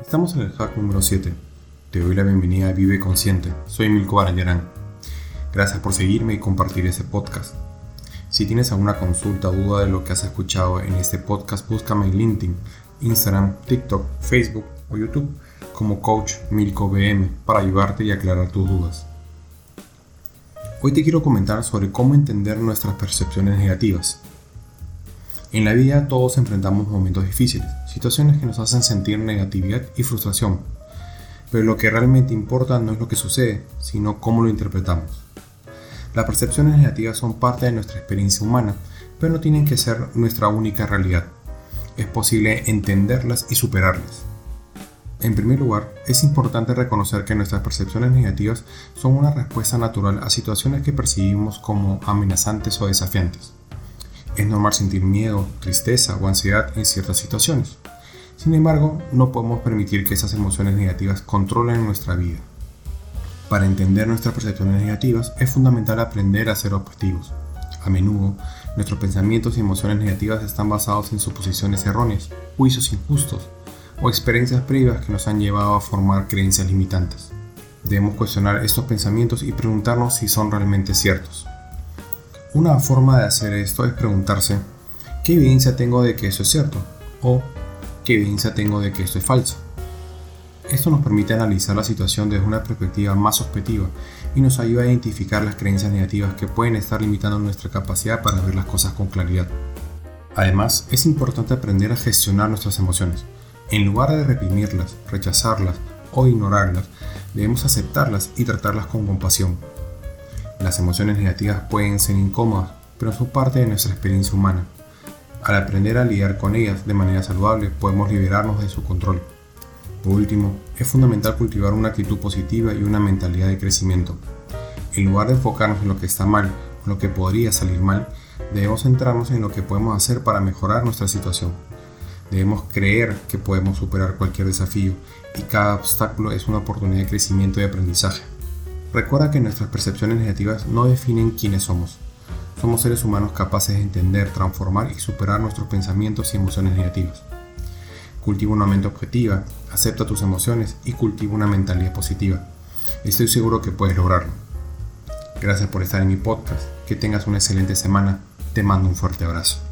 Estamos en el hack número 7. Te doy la bienvenida a Vive Consciente. Soy Milko Baranjarán. Gracias por seguirme y compartir este podcast. Si tienes alguna consulta o duda de lo que has escuchado en este podcast, búscame en LinkedIn, Instagram, TikTok, Facebook o YouTube como Coach Milko BM para ayudarte y aclarar tus dudas. Hoy te quiero comentar sobre cómo entender nuestras percepciones negativas. En la vida todos enfrentamos momentos difíciles, situaciones que nos hacen sentir negatividad y frustración, pero lo que realmente importa no es lo que sucede, sino cómo lo interpretamos. Las percepciones negativas son parte de nuestra experiencia humana, pero no tienen que ser nuestra única realidad. Es posible entenderlas y superarlas. En primer lugar, es importante reconocer que nuestras percepciones negativas son una respuesta natural a situaciones que percibimos como amenazantes o desafiantes. Es normal sentir miedo, tristeza o ansiedad en ciertas situaciones. Sin embargo, no podemos permitir que esas emociones negativas controlen nuestra vida. Para entender nuestras percepciones negativas es fundamental aprender a ser objetivos. A menudo, nuestros pensamientos y emociones negativas están basados en suposiciones erróneas, juicios injustos o experiencias previas que nos han llevado a formar creencias limitantes. Debemos cuestionar estos pensamientos y preguntarnos si son realmente ciertos. Una forma de hacer esto es preguntarse, ¿qué evidencia tengo de que eso es cierto? ¿O qué evidencia tengo de que esto es falso? Esto nos permite analizar la situación desde una perspectiva más objetiva y nos ayuda a identificar las creencias negativas que pueden estar limitando nuestra capacidad para ver las cosas con claridad. Además, es importante aprender a gestionar nuestras emociones. En lugar de reprimirlas, rechazarlas o ignorarlas, debemos aceptarlas y tratarlas con compasión. Las emociones negativas pueden ser incómodas, pero son parte de nuestra experiencia humana. Al aprender a lidiar con ellas de manera saludable, podemos liberarnos de su control. Por último, es fundamental cultivar una actitud positiva y una mentalidad de crecimiento. En lugar de enfocarnos en lo que está mal o lo que podría salir mal, debemos centrarnos en lo que podemos hacer para mejorar nuestra situación. Debemos creer que podemos superar cualquier desafío y cada obstáculo es una oportunidad de crecimiento y aprendizaje. Recuerda que nuestras percepciones negativas no definen quiénes somos. Somos seres humanos capaces de entender, transformar y superar nuestros pensamientos y emociones negativas. Cultiva una mente objetiva, acepta tus emociones y cultiva una mentalidad positiva. Estoy seguro que puedes lograrlo. Gracias por estar en mi podcast. Que tengas una excelente semana. Te mando un fuerte abrazo.